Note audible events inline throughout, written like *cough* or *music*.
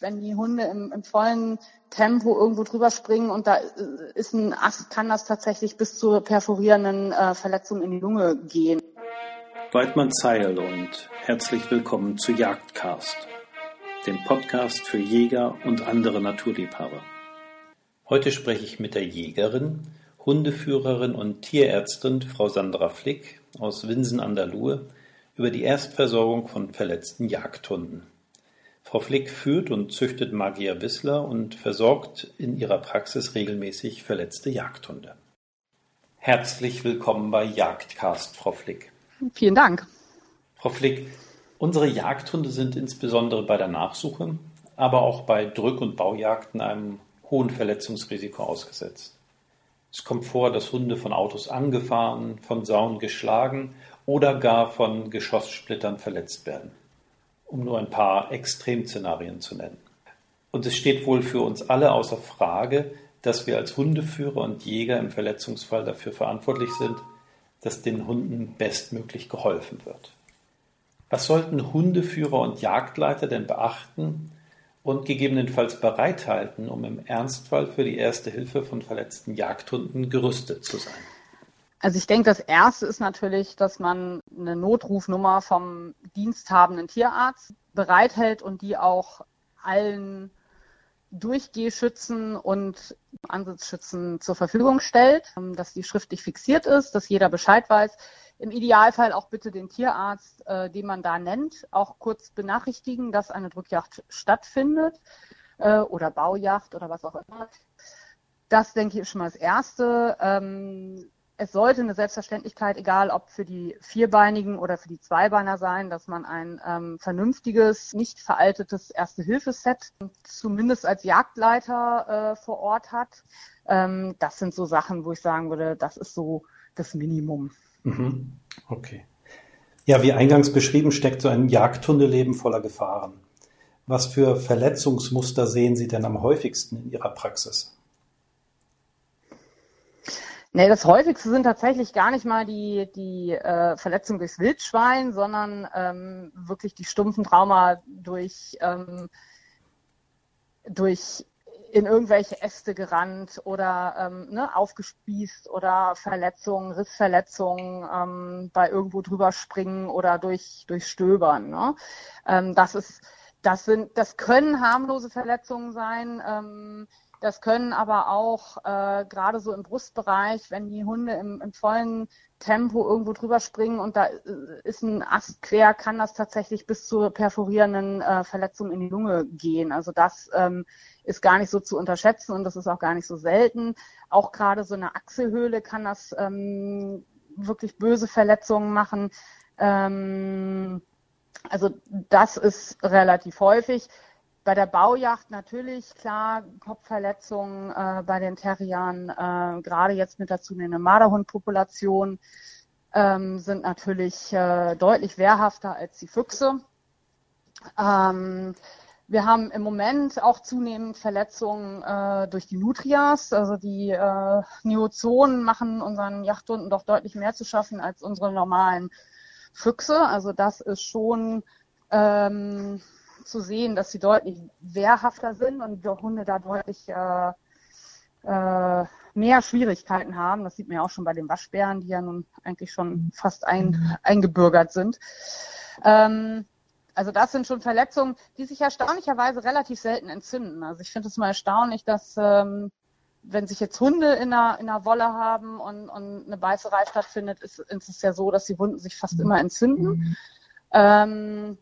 wenn die Hunde im, im vollen Tempo irgendwo drüber springen und da äh, ist ein Ast, kann das tatsächlich bis zur perforierenden äh, Verletzung in die Lunge gehen. Weidmann Zeil und herzlich willkommen zu Jagdcast, dem Podcast für Jäger und andere Naturliebhaber. Heute spreche ich mit der Jägerin, Hundeführerin und Tierärztin Frau Sandra Flick aus Winsen an der Luhe über die Erstversorgung von verletzten Jagdhunden. Frau Flick führt und züchtet Magier Wissler und versorgt in ihrer Praxis regelmäßig verletzte Jagdhunde. Herzlich willkommen bei Jagdcast, Frau Flick. Vielen Dank. Frau Flick, unsere Jagdhunde sind insbesondere bei der Nachsuche, aber auch bei Drück- und Baujagden einem hohen Verletzungsrisiko ausgesetzt. Es kommt vor, dass Hunde von Autos angefahren, von Sauen geschlagen oder gar von Geschosssplittern verletzt werden um nur ein paar Extremszenarien zu nennen. Und es steht wohl für uns alle außer Frage, dass wir als Hundeführer und Jäger im Verletzungsfall dafür verantwortlich sind, dass den Hunden bestmöglich geholfen wird. Was sollten Hundeführer und Jagdleiter denn beachten und gegebenenfalls bereithalten, um im Ernstfall für die erste Hilfe von verletzten Jagdhunden gerüstet zu sein? Also ich denke, das Erste ist natürlich, dass man eine Notrufnummer vom diensthabenden Tierarzt bereithält und die auch allen Durchgehschützen und Ansitzschützen zur Verfügung stellt, dass die schriftlich fixiert ist, dass jeder Bescheid weiß. Im Idealfall auch bitte den Tierarzt, äh, den man da nennt, auch kurz benachrichtigen, dass eine Drückjagd stattfindet äh, oder Baujacht oder was auch immer. Das denke ich ist schon mal das Erste. Ähm, es sollte eine Selbstverständlichkeit, egal ob für die Vierbeinigen oder für die Zweibeiner sein, dass man ein ähm, vernünftiges, nicht veraltetes Erste-Hilfe-Set zumindest als Jagdleiter äh, vor Ort hat. Ähm, das sind so Sachen, wo ich sagen würde, das ist so das Minimum. Mhm. Okay. Ja, wie eingangs beschrieben, steckt so ein Jagdhundeleben voller Gefahren. Was für Verletzungsmuster sehen Sie denn am häufigsten in Ihrer Praxis? Nee, das häufigste sind tatsächlich gar nicht mal die, die äh, Verletzungen durchs Wildschwein, sondern ähm, wirklich die stumpfen Trauma durch, ähm, durch in irgendwelche Äste gerannt oder ähm, ne, aufgespießt oder Verletzungen, Rissverletzungen ähm, bei irgendwo drüber springen oder durch, durch Stöbern. Ne? Ähm, das ist, das sind, das können harmlose Verletzungen sein. Ähm, das können aber auch äh, gerade so im Brustbereich, wenn die Hunde im, im vollen Tempo irgendwo drüber springen und da äh, ist ein Ast quer, kann das tatsächlich bis zur perforierenden äh, Verletzung in die Lunge gehen. Also das ähm, ist gar nicht so zu unterschätzen und das ist auch gar nicht so selten. Auch gerade so eine Achselhöhle kann das ähm, wirklich böse Verletzungen machen. Ähm, also das ist relativ häufig. Bei der Baujacht natürlich, klar, Kopfverletzungen äh, bei den Terriern, äh, gerade jetzt mit der zunehmenden Marderhundpopulation, ähm, sind natürlich äh, deutlich wehrhafter als die Füchse. Ähm, wir haben im Moment auch zunehmend Verletzungen äh, durch die Nutrias. Also die äh, Neozonen machen unseren Yachthunden doch deutlich mehr zu schaffen als unsere normalen Füchse. Also das ist schon ähm, zu sehen, dass sie deutlich wehrhafter sind und die Hunde da deutlich äh, äh, mehr Schwierigkeiten haben. Das sieht man ja auch schon bei den Waschbären, die ja nun eigentlich schon fast ein, eingebürgert sind. Ähm, also das sind schon Verletzungen, die sich erstaunlicherweise relativ selten entzünden. Also ich finde es mal erstaunlich, dass ähm, wenn sich jetzt Hunde in einer, in einer Wolle haben und, und eine Beißerei stattfindet, ist, ist es ja so, dass die Wunden sich fast immer entzünden. Mhm. Ähm,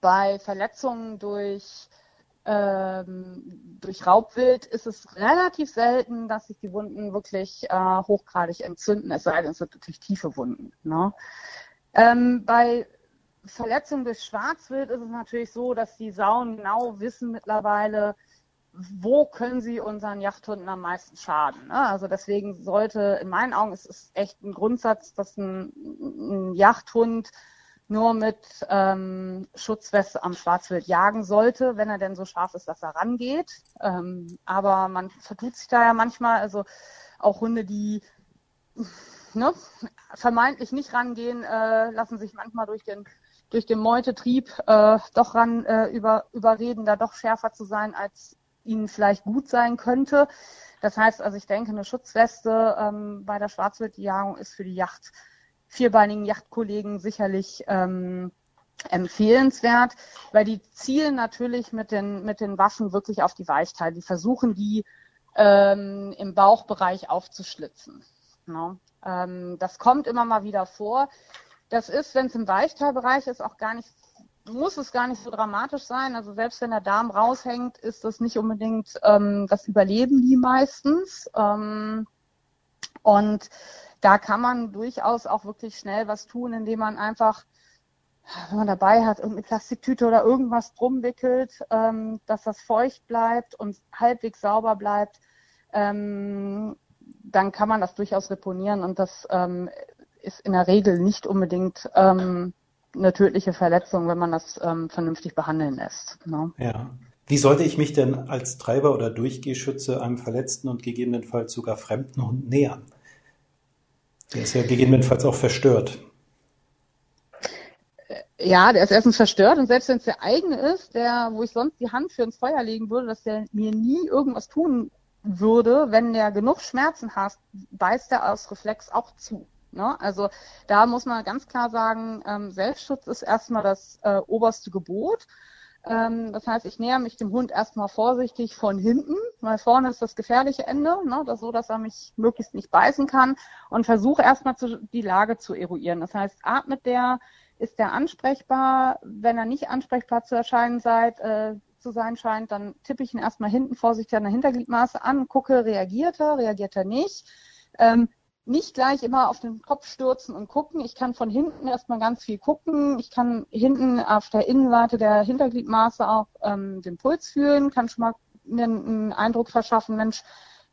bei Verletzungen durch, ähm, durch Raubwild ist es relativ selten, dass sich die Wunden wirklich äh, hochgradig entzünden, es sei denn, es sind natürlich tiefe Wunden. Ne? Ähm, bei Verletzungen durch Schwarzwild ist es natürlich so, dass die Sauen genau wissen mittlerweile, wo können sie unseren Yachthunden am meisten schaden. Ne? Also deswegen sollte, in meinen Augen, ist es echt ein Grundsatz, dass ein, ein Yachthund nur mit ähm, Schutzweste am Schwarzwild jagen sollte, wenn er denn so scharf ist, dass er rangeht. Ähm, aber man vertut sich da ja manchmal, also auch Hunde, die ne, vermeintlich nicht rangehen, äh, lassen sich manchmal durch den durch den Meutetrieb äh, doch ran äh, über, überreden, da doch schärfer zu sein, als ihnen vielleicht gut sein könnte. Das heißt also, ich denke, eine Schutzweste ähm, bei der Schwarzwildjagung ist für die Yacht, vierbeinigen Yachtkollegen sicherlich ähm, empfehlenswert, weil die zielen natürlich mit den, mit den Waffen wirklich auf die Weichteile. Die versuchen, die ähm, im Bauchbereich aufzuschlitzen. No? Ähm, das kommt immer mal wieder vor. Das ist, wenn es im Weichteilbereich ist, auch gar nicht, muss es gar nicht so dramatisch sein. Also selbst wenn der Darm raushängt, ist das nicht unbedingt ähm, das Überleben die meistens. Ähm, und da kann man durchaus auch wirklich schnell was tun, indem man einfach, wenn man dabei hat, irgendeine Plastiktüte oder irgendwas drum wickelt, ähm, dass das feucht bleibt und halbwegs sauber bleibt. Ähm, dann kann man das durchaus reponieren und das ähm, ist in der Regel nicht unbedingt ähm, eine tödliche Verletzung, wenn man das ähm, vernünftig behandeln lässt. Ne? Ja. Wie sollte ich mich denn als Treiber oder Durchgehschütze einem verletzten und gegebenenfalls sogar fremden Hund nähern? Der ist ja gegebenenfalls auch verstört. Ja, der ist erstens verstört und selbst wenn es der eigene ist, der, wo ich sonst die Hand für ins Feuer legen würde, dass der mir nie irgendwas tun würde, wenn der genug Schmerzen hat, beißt er aus Reflex auch zu. Ne? Also da muss man ganz klar sagen, ähm, Selbstschutz ist erstmal das äh, oberste Gebot. Ähm, das heißt, ich näher mich dem Hund erstmal vorsichtig von hinten, weil vorne ist das gefährliche Ende, ne? das so, dass er mich möglichst nicht beißen kann und versuche erstmal zu, die Lage zu eruieren. Das heißt, atmet der, ist der ansprechbar? Wenn er nicht ansprechbar zu erscheinen seid, äh, zu sein scheint, dann tippe ich ihn erstmal hinten vorsichtig an der Hintergliedmaße an, gucke, reagiert er, reagiert er nicht. Ähm, nicht gleich immer auf den Kopf stürzen und gucken. Ich kann von hinten erstmal ganz viel gucken. Ich kann hinten auf der Innenseite der Hintergliedmaße auch ähm, den Puls fühlen, kann schon mal mir einen Eindruck verschaffen, Mensch,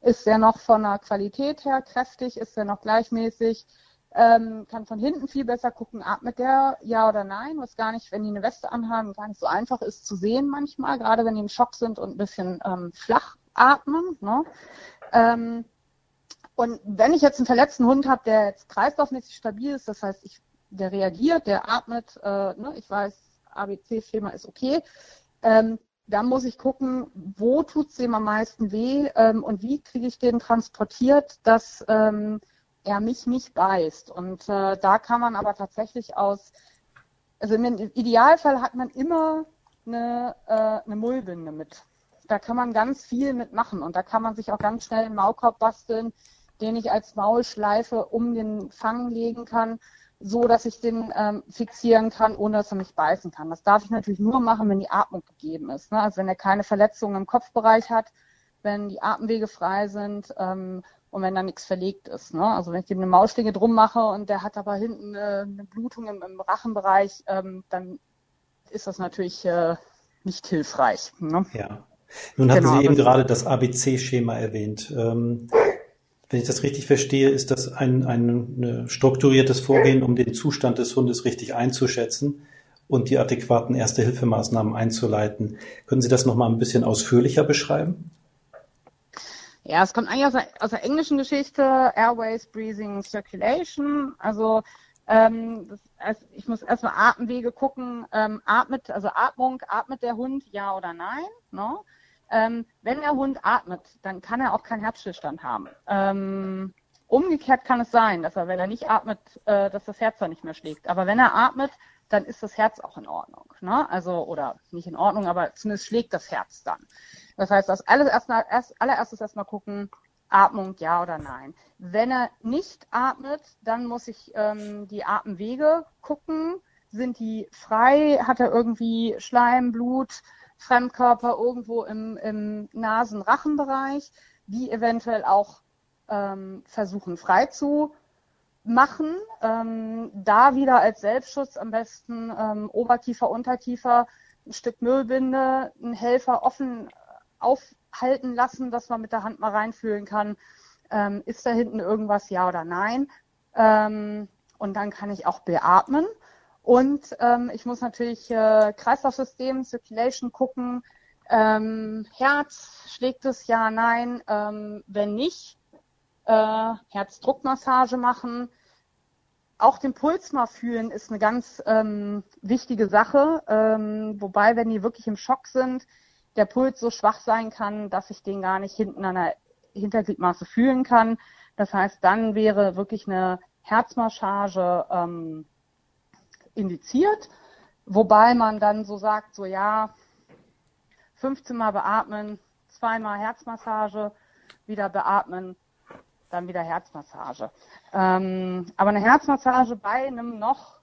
ist der noch von der Qualität her kräftig, ist der noch gleichmäßig, ähm, kann von hinten viel besser gucken, atmet der ja oder nein, was gar nicht, wenn die eine Weste anhaben, gar nicht so einfach ist zu sehen manchmal, gerade wenn die im Schock sind und ein bisschen ähm, flach atmen. Ne? Ähm, und wenn ich jetzt einen verletzten Hund habe, der jetzt kreislaufmäßig stabil ist, das heißt, ich, der reagiert, der atmet, äh, ne, ich weiß, ABC-Schema ist okay, ähm, dann muss ich gucken, wo tut es dem am meisten weh ähm, und wie kriege ich den transportiert, dass ähm, er mich nicht beißt. Und äh, da kann man aber tatsächlich aus, also im Idealfall hat man immer eine, äh, eine Mullbinde mit. Da kann man ganz viel mitmachen und da kann man sich auch ganz schnell einen Maulkorb basteln, den ich als Maulschleife um den Fang legen kann, so dass ich den ähm, fixieren kann, ohne dass er mich beißen kann. Das darf ich natürlich nur machen, wenn die Atmung gegeben ist. Ne? Also wenn er keine Verletzungen im Kopfbereich hat, wenn die Atemwege frei sind ähm, und wenn da nichts verlegt ist. Ne? Also wenn ich ihm eine Maulschlinge drum mache und der hat aber hinten äh, eine Blutung im, im Rachenbereich, ähm, dann ist das natürlich äh, nicht hilfreich. Ne? Ja. Nun hatten genau, Sie eben gerade das ABC-Schema erwähnt. Ähm, wenn ich das richtig verstehe, ist das ein, ein, strukturiertes Vorgehen, um den Zustand des Hundes richtig einzuschätzen und die adäquaten Erste-Hilfemaßnahmen einzuleiten. Können Sie das nochmal ein bisschen ausführlicher beschreiben? Ja, es kommt eigentlich aus der, aus der englischen Geschichte, Airways, Breathing, Circulation. Also ähm, das, also ich muss erstmal Atemwege gucken, ähm, atmet, also Atmung, atmet der Hund, ja oder nein? No? Ähm, wenn der Hund atmet, dann kann er auch keinen Herzstillstand haben. Ähm, umgekehrt kann es sein, dass er, wenn er nicht atmet, äh, dass das Herz dann nicht mehr schlägt. Aber wenn er atmet, dann ist das Herz auch in Ordnung. Ne? Also, oder nicht in Ordnung, aber zumindest schlägt das Herz dann. Das heißt, das alles erstmal, erst, allererstes erstmal gucken, Atmung ja oder nein. Wenn er nicht atmet, dann muss ich ähm, die Atemwege gucken. Sind die frei? Hat er irgendwie Schleim, Blut? Fremdkörper irgendwo im, im Nasen-Rachenbereich, die eventuell auch ähm, versuchen frei zu machen. Ähm, da wieder als Selbstschutz am besten ähm, Oberkiefer, Unterkiefer, ein Stück Müllbinde, einen Helfer offen aufhalten lassen, dass man mit der Hand mal reinfühlen kann, ähm, ist da hinten irgendwas, ja oder nein. Ähm, und dann kann ich auch beatmen. Und ähm, ich muss natürlich äh, Kreislaufsystem, Circulation gucken. Ähm, Herz, schlägt es ja, nein. Ähm, wenn nicht, äh, Herzdruckmassage machen. auch den Puls mal fühlen ist eine ganz ähm, wichtige Sache. Ähm, wobei, wenn die wirklich im Schock sind, der Puls so schwach sein kann, dass ich den gar nicht hinten an der Hintergliedmaße fühlen kann. Das heißt, dann wäre wirklich eine Herzmassage ähm, indiziert, wobei man dann so sagt, so ja, 15 Mal beatmen, zweimal Herzmassage, wieder beatmen, dann wieder Herzmassage. Ähm, aber eine Herzmassage bei einem noch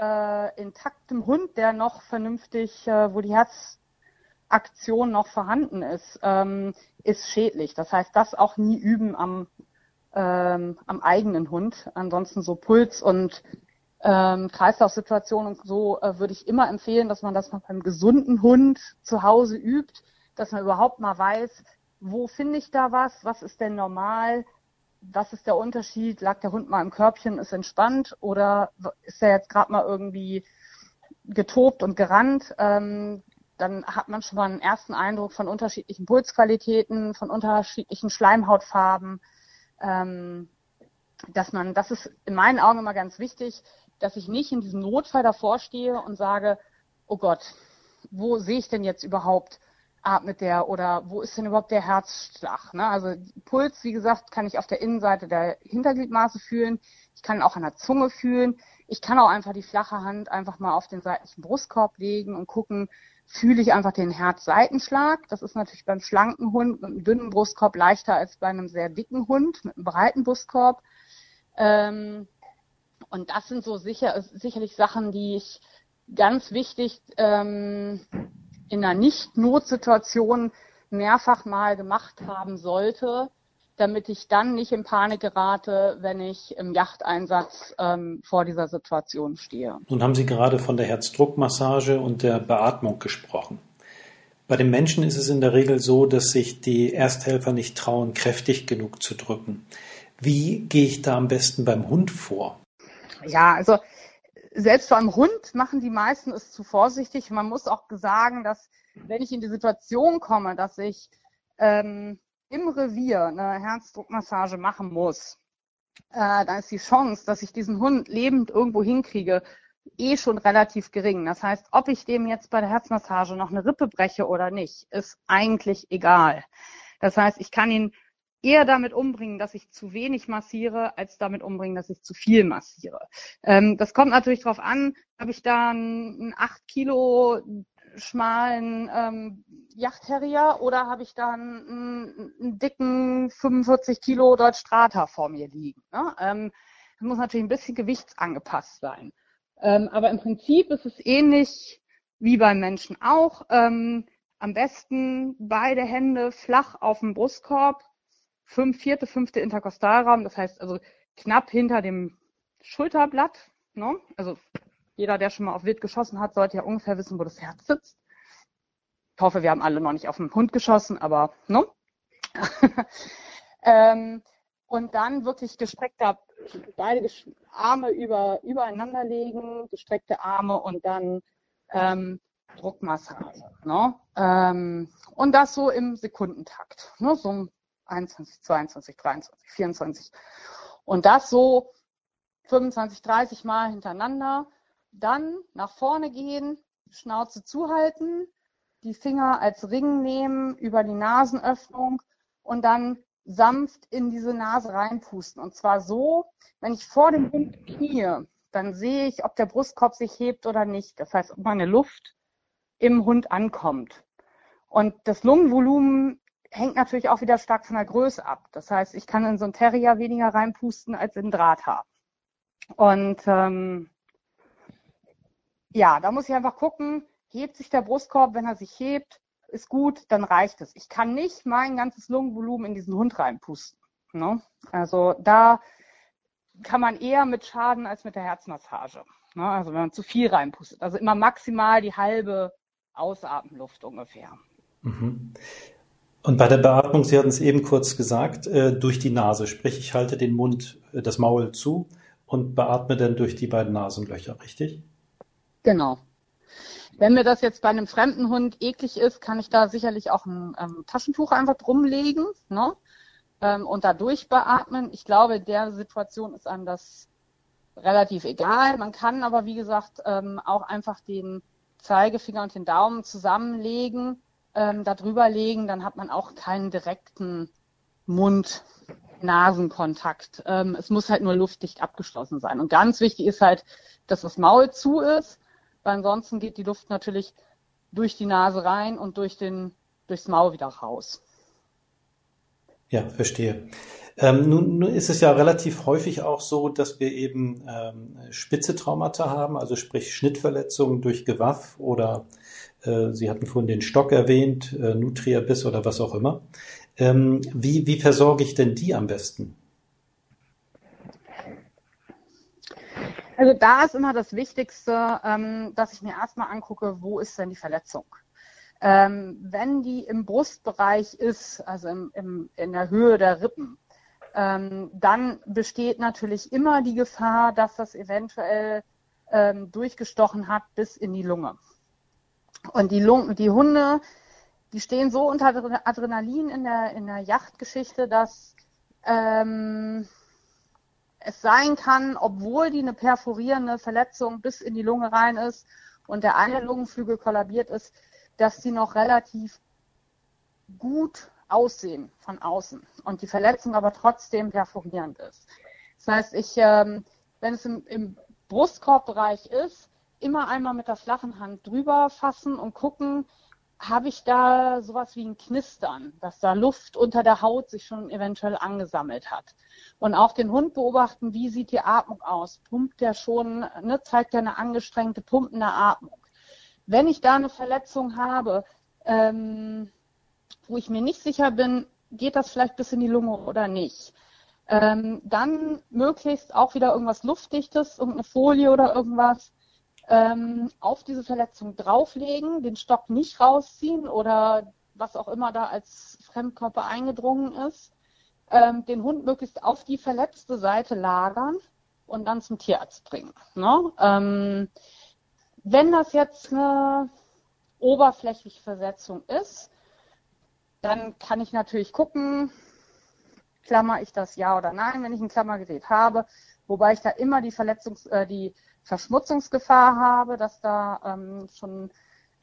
äh, intaktem Hund, der noch vernünftig, äh, wo die Herzaktion noch vorhanden ist, ähm, ist schädlich. Das heißt, das auch nie üben am, ähm, am eigenen Hund. Ansonsten so Puls und ähm, Kreislaufsituationen und so äh, würde ich immer empfehlen, dass man das mal beim gesunden Hund zu Hause übt, dass man überhaupt mal weiß, wo finde ich da was, was ist denn normal, was ist der Unterschied, lag der Hund mal im Körbchen, ist entspannt oder ist er jetzt gerade mal irgendwie getobt und gerannt, ähm, dann hat man schon mal einen ersten Eindruck von unterschiedlichen Pulsqualitäten, von unterschiedlichen Schleimhautfarben. Ähm, dass man, das ist in meinen Augen immer ganz wichtig, dass ich nicht in diesem Notfall davor stehe und sage, oh Gott, wo sehe ich denn jetzt überhaupt, atmet der oder wo ist denn überhaupt der Herzschlag? Ne? Also Puls, wie gesagt, kann ich auf der Innenseite der Hintergliedmaße fühlen. Ich kann auch an der Zunge fühlen. Ich kann auch einfach die flache Hand einfach mal auf den seitlichen Brustkorb legen und gucken, fühle ich einfach den Herzseitenschlag. Das ist natürlich beim schlanken Hund mit einem dünnen Brustkorb leichter als bei einem sehr dicken Hund mit einem breiten Brustkorb. Ähm, und das sind so sicher, sicherlich Sachen, die ich ganz wichtig ähm, in einer Nicht-Notsituation mehrfach mal gemacht haben sollte, damit ich dann nicht in Panik gerate, wenn ich im Yachteinsatz ähm, vor dieser Situation stehe. Nun haben Sie gerade von der Herzdruckmassage und der Beatmung gesprochen. Bei den Menschen ist es in der Regel so, dass sich die Ersthelfer nicht trauen, kräftig genug zu drücken. Wie gehe ich da am besten beim Hund vor? Ja, also selbst beim Hund machen die meisten es zu vorsichtig. Man muss auch sagen, dass wenn ich in die Situation komme, dass ich ähm, im Revier eine Herzdruckmassage machen muss, äh, dann ist die Chance, dass ich diesen Hund lebend irgendwo hinkriege, eh schon relativ gering. Das heißt, ob ich dem jetzt bei der Herzmassage noch eine Rippe breche oder nicht, ist eigentlich egal. Das heißt, ich kann ihn eher damit umbringen, dass ich zu wenig massiere, als damit umbringen, dass ich zu viel massiere. Ähm, das kommt natürlich darauf an, habe ich da einen 8 Kilo schmalen ähm, Yachtterrier oder habe ich da einen, einen, dicken 45 Kilo Deutsch Strata vor mir liegen. Ne? Ähm, das muss natürlich ein bisschen gewichtsangepasst sein. Ähm, aber im Prinzip ist es ähnlich wie beim Menschen auch. Ähm, am besten beide Hände flach auf dem Brustkorb, fünf, vierte, fünfte Interkostalraum, das heißt also knapp hinter dem Schulterblatt. Ne? Also jeder, der schon mal auf Wild geschossen hat, sollte ja ungefähr wissen, wo das Herz sitzt. Ich hoffe, wir haben alle noch nicht auf den Hund geschossen, aber ne? *laughs* ähm, und dann wirklich gestreckte beide Arme über, übereinander legen, gestreckte Arme und dann ähm, Druckmassage. Ne? Ähm, und das so im Sekundentakt. Ne? So 21, 22, 23, 24. Und das so 25, 30 Mal hintereinander. Dann nach vorne gehen, Schnauze zuhalten, die Finger als Ring nehmen über die Nasenöffnung und dann sanft in diese Nase reinpusten. Und zwar so, wenn ich vor dem Hund knie, dann sehe ich, ob der Brustkorb sich hebt oder nicht. Das heißt, ob meine Luft im Hund ankommt. Und das Lungenvolumen hängt natürlich auch wieder stark von der Größe ab. Das heißt, ich kann in so einen Terrier weniger reinpusten als in Drahthaar. Und ähm, ja, da muss ich einfach gucken, hebt sich der Brustkorb, wenn er sich hebt, ist gut, dann reicht es. Ich kann nicht mein ganzes Lungenvolumen in diesen Hund reinpusten. Ne? Also da kann man eher mit Schaden als mit der Herzmassage. Ne? Also wenn man zu viel reinpustet. Also immer maximal die halbe Ausatmenluft ungefähr. Mhm. Und bei der Beatmung, Sie hatten es eben kurz gesagt, äh, durch die Nase. Sprich, ich halte den Mund, äh, das Maul zu und beatme dann durch die beiden Nasenlöcher, richtig? Genau. Wenn mir das jetzt bei einem fremden Hund eklig ist, kann ich da sicherlich auch ein ähm, Taschentuch einfach drumlegen ne? ähm, und da durchbeatmen. Ich glaube, in der Situation ist einem das relativ egal. Man kann aber, wie gesagt, ähm, auch einfach den Zeigefinger und den Daumen zusammenlegen, ähm, darüber legen, dann hat man auch keinen direkten Mund-Nasenkontakt. Ähm, es muss halt nur luftdicht abgeschlossen sein. Und ganz wichtig ist halt, dass das Maul zu ist, weil ansonsten geht die Luft natürlich durch die Nase rein und durch den, durchs Maul wieder raus. Ja, verstehe. Ähm, nun, nun ist es ja relativ häufig auch so, dass wir eben ähm, spitze Traumata haben, also sprich Schnittverletzungen durch Gewaff oder Sie hatten vorhin den Stock erwähnt, äh, Nutriabiss oder was auch immer. Ähm, wie, wie versorge ich denn die am besten? Also da ist immer das Wichtigste, ähm, dass ich mir erstmal angucke, wo ist denn die Verletzung? Ähm, wenn die im Brustbereich ist, also im, im, in der Höhe der Rippen, dann besteht natürlich immer die Gefahr, dass das eventuell durchgestochen hat bis in die Lunge. Und die, Lung die Hunde, die stehen so unter Adrenalin in der, in der Yachtgeschichte, dass ähm, es sein kann, obwohl die eine perforierende Verletzung bis in die Lunge rein ist und der eine Lungenflügel kollabiert ist, dass die noch relativ gut aussehen von außen und die Verletzung aber trotzdem perforierend ist. Das heißt, ich, ähm, wenn es im, im Brustkorbbereich ist, immer einmal mit der flachen Hand drüber fassen und gucken, habe ich da sowas wie ein Knistern, dass da Luft unter der Haut sich schon eventuell angesammelt hat. Und auch den Hund beobachten, wie sieht die Atmung aus? Pumpt der schon, ne, zeigt er eine angestrengte, pumpende Atmung? Wenn ich da eine Verletzung habe, ähm, wo ich mir nicht sicher bin, geht das vielleicht bis in die Lunge oder nicht, ähm, dann möglichst auch wieder irgendwas Luftdichtes, irgendeine Folie oder irgendwas, ähm, auf diese Verletzung drauflegen, den Stock nicht rausziehen oder was auch immer da als Fremdkörper eingedrungen ist, ähm, den Hund möglichst auf die verletzte Seite lagern und dann zum Tierarzt bringen. Ne? Ähm, wenn das jetzt eine oberflächliche Versetzung ist, dann kann ich natürlich gucken, klammer ich das ja oder nein, wenn ich ein Klammergerät habe, wobei ich da immer die Verletzungs-, äh, die Verschmutzungsgefahr habe, dass da ähm, schon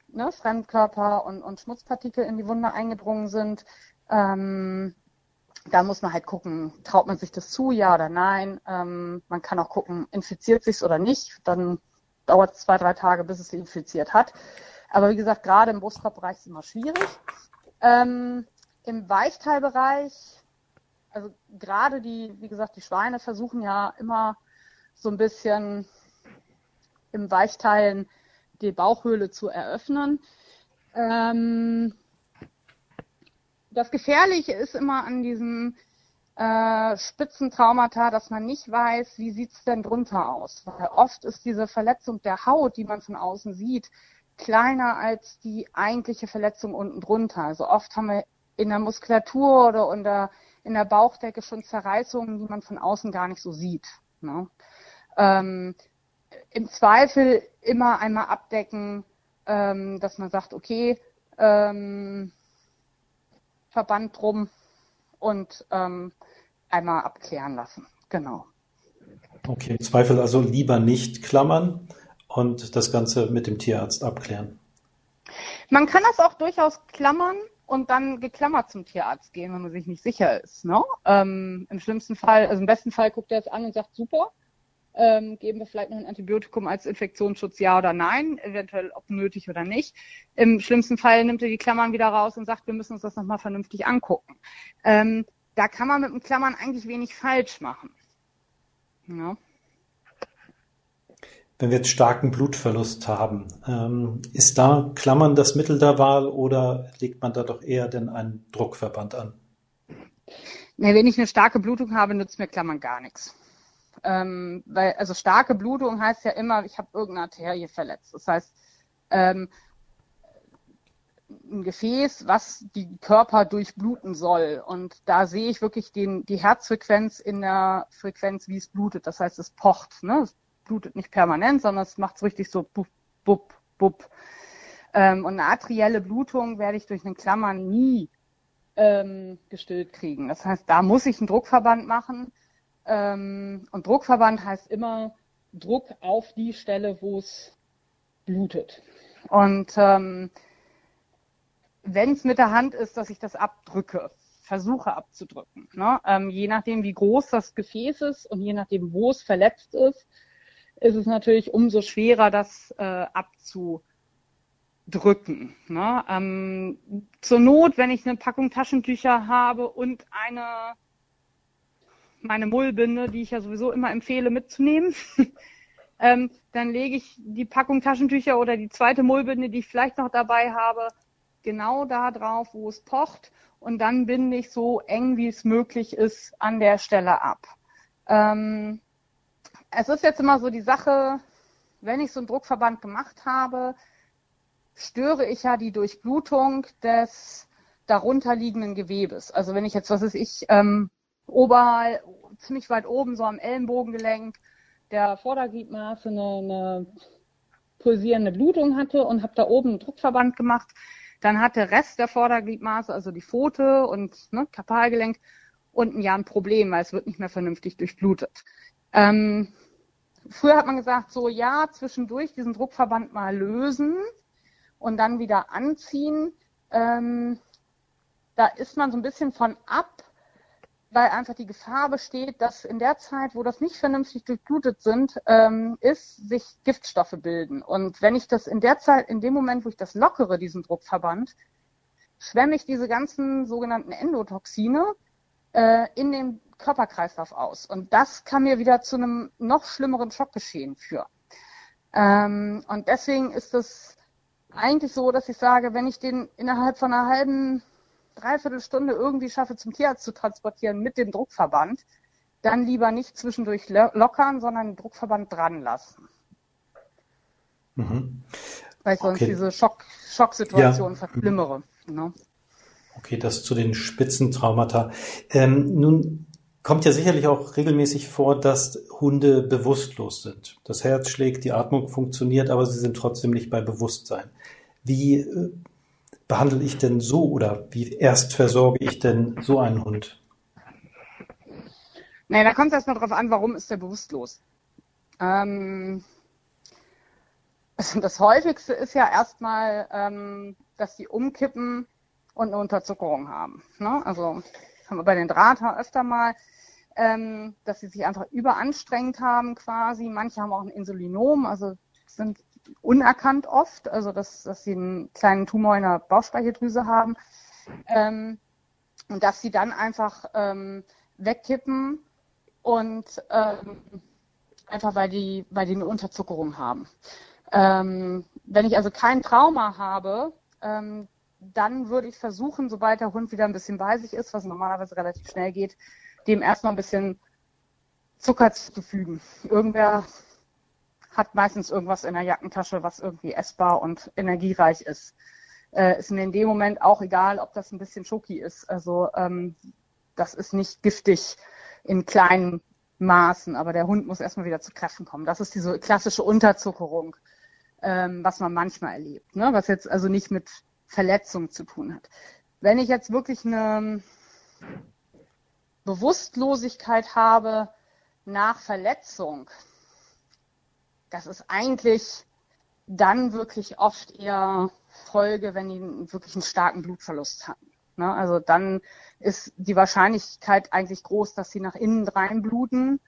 ne, Fremdkörper und, und Schmutzpartikel in die Wunde eingedrungen sind. Ähm, da muss man halt gucken, traut man sich das zu, ja oder nein. Ähm, man kann auch gucken, infiziert sich oder nicht. Dann dauert es zwei, drei Tage, bis es infiziert hat. Aber wie gesagt, gerade im Brustkorbbereich ist es immer schwierig. Ähm, Im Weichteilbereich, also gerade die, wie gesagt, die Schweine versuchen ja immer so ein bisschen im Weichteilen die Bauchhöhle zu eröffnen. Ähm, das Gefährliche ist immer an diesem äh, Spitzentraumata, dass man nicht weiß, wie sieht's denn drunter aus. Weil oft ist diese Verletzung der Haut, die man von außen sieht, kleiner als die eigentliche Verletzung unten drunter. Also oft haben wir in der Muskulatur oder unter, in der Bauchdecke schon Zerreißungen, die man von außen gar nicht so sieht. Ne? Ähm, im Zweifel immer einmal abdecken, ähm, dass man sagt, okay, ähm, Verband drum und ähm, einmal abklären lassen. Genau. Okay, im Zweifel also lieber nicht klammern und das Ganze mit dem Tierarzt abklären. Man kann das auch durchaus klammern und dann geklammert zum Tierarzt gehen, wenn man sich nicht sicher ist. Ne? Ähm, Im schlimmsten Fall, also im besten Fall guckt er es an und sagt, super, ähm, geben wir vielleicht noch ein Antibiotikum als Infektionsschutz, ja oder nein, eventuell ob nötig oder nicht. Im schlimmsten Fall nimmt er die Klammern wieder raus und sagt, wir müssen uns das nochmal vernünftig angucken. Ähm, da kann man mit den Klammern eigentlich wenig falsch machen. Ja. Wenn wir jetzt starken Blutverlust haben, ähm, ist da Klammern das Mittel der Wahl oder legt man da doch eher denn einen Druckverband an? Nee, wenn ich eine starke Blutung habe, nützt mir Klammern gar nichts. Ähm, weil, also starke Blutung heißt ja immer, ich habe irgendeine Arterie verletzt. Das heißt, ähm, ein Gefäß, was die Körper durchbluten soll. Und da sehe ich wirklich den, die Herzfrequenz in der Frequenz, wie es blutet. Das heißt, es pocht. Ne? Es blutet nicht permanent, sondern es macht es richtig so bup, bup, bup. Ähm, und eine arterielle Blutung werde ich durch einen Klammern nie ähm, gestillt kriegen. Das heißt, da muss ich einen Druckverband machen. Ähm, und Druckverband heißt immer Druck auf die Stelle, wo es blutet. Und ähm, wenn es mit der Hand ist, dass ich das abdrücke, versuche abzudrücken. Ne? Ähm, je nachdem, wie groß das Gefäß ist und je nachdem, wo es verletzt ist, ist es natürlich umso schwerer, das äh, abzudrücken. Ne? Ähm, zur Not, wenn ich eine Packung Taschentücher habe und eine meine Mullbinde, die ich ja sowieso immer empfehle mitzunehmen, *laughs* ähm, dann lege ich die Packung Taschentücher oder die zweite Mullbinde, die ich vielleicht noch dabei habe, genau da drauf, wo es pocht und dann binde ich so eng, wie es möglich ist, an der Stelle ab. Ähm, es ist jetzt immer so die Sache, wenn ich so einen Druckverband gemacht habe, störe ich ja die Durchblutung des darunterliegenden Gewebes. Also wenn ich jetzt, was ist ich, ähm, oberhalb, ziemlich weit oben, so am Ellenbogengelenk der Vordergliedmaße eine, eine pulsierende Blutung hatte und habe da oben einen Druckverband gemacht, dann hat der Rest der Vordergliedmaße, also die Pfote und ne, Kapalgelenk, unten ja ein Problem, weil es wird nicht mehr vernünftig durchblutet. Ähm, früher hat man gesagt, so ja, zwischendurch diesen Druckverband mal lösen und dann wieder anziehen. Ähm, da ist man so ein bisschen von ab, weil einfach die Gefahr besteht, dass in der Zeit, wo das nicht vernünftig durchblutet sind, ähm, ist, sich Giftstoffe bilden. Und wenn ich das in der Zeit, in dem Moment, wo ich das lockere, diesen Druckverband, schwemme ich diese ganzen sogenannten Endotoxine äh, in den Körperkreislauf aus. Und das kann mir wieder zu einem noch schlimmeren Schockgeschehen führen. Ähm, und deswegen ist es eigentlich so, dass ich sage, wenn ich den innerhalb von einer halben Dreiviertelstunde irgendwie schaffe, zum Tierarzt zu transportieren mit dem Druckverband, dann lieber nicht zwischendurch lockern, sondern den Druckverband dran lassen. Mhm. Weil ich sonst okay. diese Schock, Schocksituation ja. verschlimmere. Ne? Okay, das zu den Spitzentraumata. Ähm, nun kommt ja sicherlich auch regelmäßig vor, dass Hunde bewusstlos sind. Das Herz schlägt, die Atmung funktioniert, aber sie sind trotzdem nicht bei Bewusstsein. Wie äh, behandle ich denn so oder wie erst versorge ich denn so einen Hund? Naja, da kommt es erstmal drauf an, warum ist der bewusstlos. Ähm, also *laughs* das häufigste ist ja erstmal, ähm, dass die umkippen und eine Unterzuckerung haben. Ne? Also haben wir bei den Drahthaar öfter mal, ähm, dass sie sich einfach überanstrengt haben quasi. Manche haben auch ein Insulinom, also sind unerkannt oft, also dass, dass sie einen kleinen Tumor in der Bauchspeicheldrüse haben ähm, und dass sie dann einfach ähm, wegkippen und ähm, einfach weil die, weil die eine Unterzuckerung haben. Ähm, wenn ich also kein Trauma habe, ähm, dann würde ich versuchen, sobald der Hund wieder ein bisschen bei sich ist, was normalerweise relativ schnell geht, dem erstmal ein bisschen Zucker zu fügen. Irgendwer hat meistens irgendwas in der Jackentasche, was irgendwie essbar und energiereich ist. Äh, ist mir in dem Moment auch egal, ob das ein bisschen Schoki ist. Also ähm, das ist nicht giftig in kleinen Maßen, aber der Hund muss erstmal wieder zu Kräften kommen. Das ist diese klassische Unterzuckerung, ähm, was man manchmal erlebt, ne? was jetzt also nicht mit Verletzung zu tun hat. Wenn ich jetzt wirklich eine Bewusstlosigkeit habe nach Verletzung, das ist eigentlich dann wirklich oft eher Folge, wenn die wirklich einen starken Blutverlust hatten. Ne? Also dann ist die Wahrscheinlichkeit eigentlich groß, dass sie nach innen rein bluten.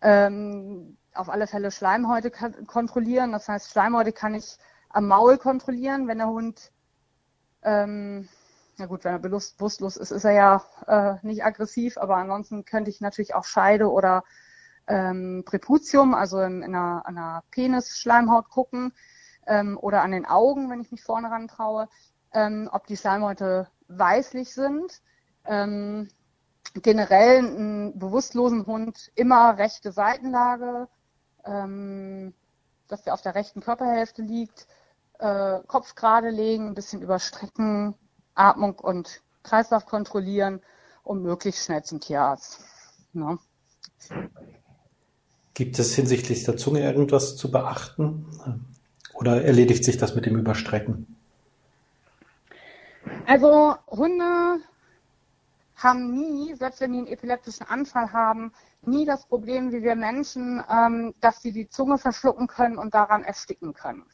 Ähm, auf alle Fälle Schleimhäute kontrollieren. Das heißt, Schleimhäute kann ich am Maul kontrollieren, wenn der Hund, ähm, na gut, wenn er bewusstlos ist, ist er ja äh, nicht aggressiv, aber ansonsten könnte ich natürlich auch Scheide oder ähm, Präputium, also in, in einer, einer Penisschleimhaut gucken ähm, oder an den Augen, wenn ich mich vorne ran traue, ähm, ob die Schleimhäute weißlich sind. Ähm, generell einen bewusstlosen Hund immer rechte Seitenlage, ähm, dass der auf der rechten Körperhälfte liegt, äh, Kopf gerade legen, ein bisschen überstrecken, Atmung und Kreislauf kontrollieren und möglichst schnell zum Tierarzt. Ne? Gibt es hinsichtlich der Zunge irgendwas zu beachten? Oder erledigt sich das mit dem Überstrecken? Also Hunde haben nie, selbst wenn die einen epileptischen Anfall haben, nie das Problem wie wir Menschen, ähm, dass sie die Zunge verschlucken können und daran ersticken können.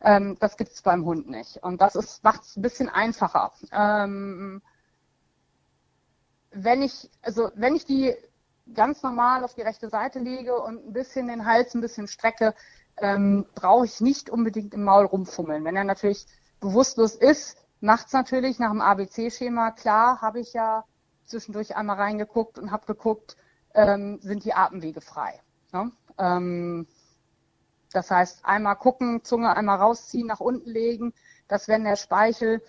Ähm, das gibt es beim Hund nicht. Und das macht es ein bisschen einfacher. Ähm, wenn ich, also wenn ich die ganz normal auf die rechte Seite lege und ein bisschen den Hals ein bisschen strecke, ähm, brauche ich nicht unbedingt im Maul rumfummeln. Wenn er natürlich bewusstlos ist, macht es natürlich nach dem ABC-Schema klar, habe ich ja zwischendurch einmal reingeguckt und habe geguckt, ähm, sind die Atemwege frei. Ne? Ähm, das heißt, einmal gucken, Zunge einmal rausziehen, nach unten legen, dass wenn der Speichel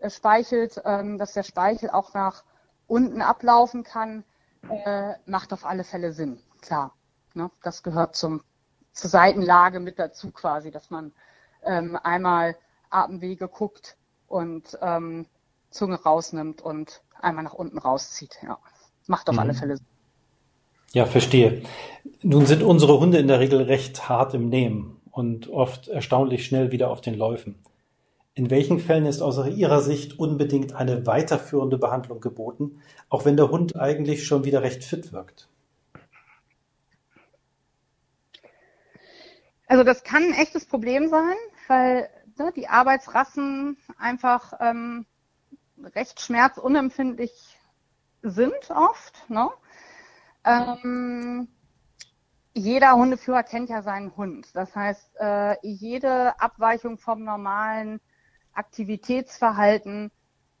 äh, speichelt, ähm, dass der Speichel auch nach unten ablaufen kann, äh, macht auf alle Fälle Sinn. Klar, ne? das gehört zum zur Seitenlage mit dazu quasi, dass man ähm, einmal Atemwege guckt und ähm, Zunge rausnimmt und einmal nach unten rauszieht. Ja, macht auf mhm. alle Fälle Sinn. Ja, verstehe. Nun sind unsere Hunde in der Regel recht hart im Nehmen und oft erstaunlich schnell wieder auf den Läufen. In welchen Fällen ist aus Ihrer Sicht unbedingt eine weiterführende Behandlung geboten, auch wenn der Hund eigentlich schon wieder recht fit wirkt? Also das kann ein echtes Problem sein, weil ne, die Arbeitsrassen einfach ähm, recht schmerzunempfindlich sind oft. Ne? Ähm, jeder Hundeführer kennt ja seinen Hund. Das heißt, äh, jede Abweichung vom normalen Aktivitätsverhalten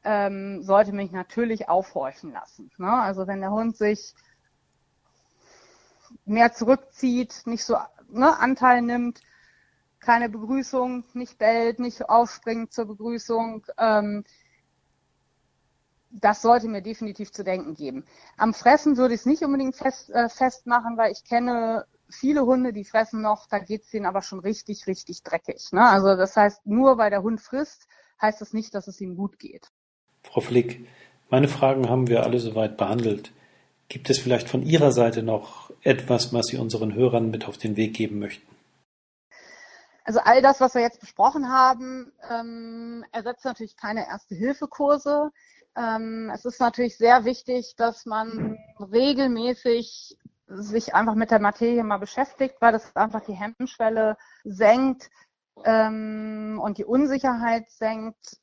ähm, sollte mich natürlich aufhorchen lassen. Ne? Also wenn der Hund sich mehr zurückzieht, nicht so ne, Anteil nimmt, keine Begrüßung, nicht bellt, nicht aufspringt zur Begrüßung, ähm, das sollte mir definitiv zu denken geben. Am Fressen würde ich es nicht unbedingt fest, äh, festmachen, weil ich kenne viele Hunde, die fressen noch, da geht es denen aber schon richtig, richtig dreckig. Ne? Also das heißt, nur weil der Hund frisst, heißt das nicht, dass es ihm gut geht. Frau Flick, meine Fragen haben wir alle soweit behandelt. Gibt es vielleicht von Ihrer Seite noch etwas, was Sie unseren Hörern mit auf den Weg geben möchten? Also all das, was wir jetzt besprochen haben, ähm, ersetzt natürlich keine Erste-Hilfe-Kurse. Ähm, es ist natürlich sehr wichtig, dass man regelmäßig sich einfach mit der Materie mal beschäftigt, weil das einfach die Hemmschwelle senkt ähm, und die Unsicherheit senkt,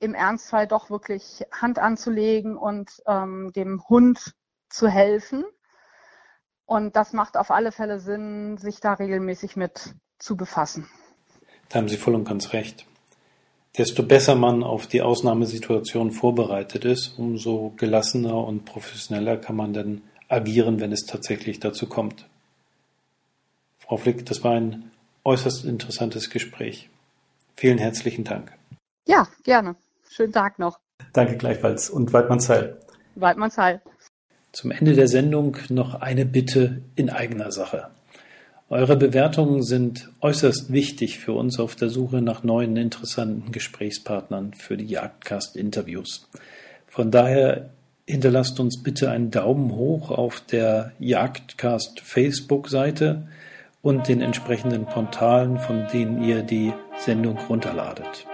im Ernstfall doch wirklich Hand anzulegen und ähm, dem Hund zu helfen. Und das macht auf alle Fälle Sinn, sich da regelmäßig mit zu befassen. Da haben Sie voll und ganz recht. Desto besser man auf die Ausnahmesituation vorbereitet ist, umso gelassener und professioneller kann man dann agieren, wenn es tatsächlich dazu kommt. Frau Flick, das war ein äußerst interessantes Gespräch. Vielen herzlichen Dank. Ja, gerne. Schönen Tag noch. Danke gleichfalls und Weidmannsheil. Weidmannsheil. Zum Ende der Sendung noch eine Bitte in eigener Sache. Eure Bewertungen sind äußerst wichtig für uns auf der Suche nach neuen interessanten Gesprächspartnern für die Jagdcast-Interviews. Von daher hinterlasst uns bitte einen Daumen hoch auf der Jagdcast Facebook-Seite und den entsprechenden Portalen, von denen ihr die Sendung runterladet.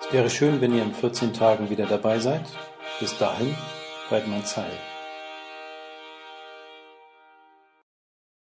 Es wäre schön, wenn ihr in 14 Tagen wieder dabei seid. Bis dahin, Weidmann Zeil.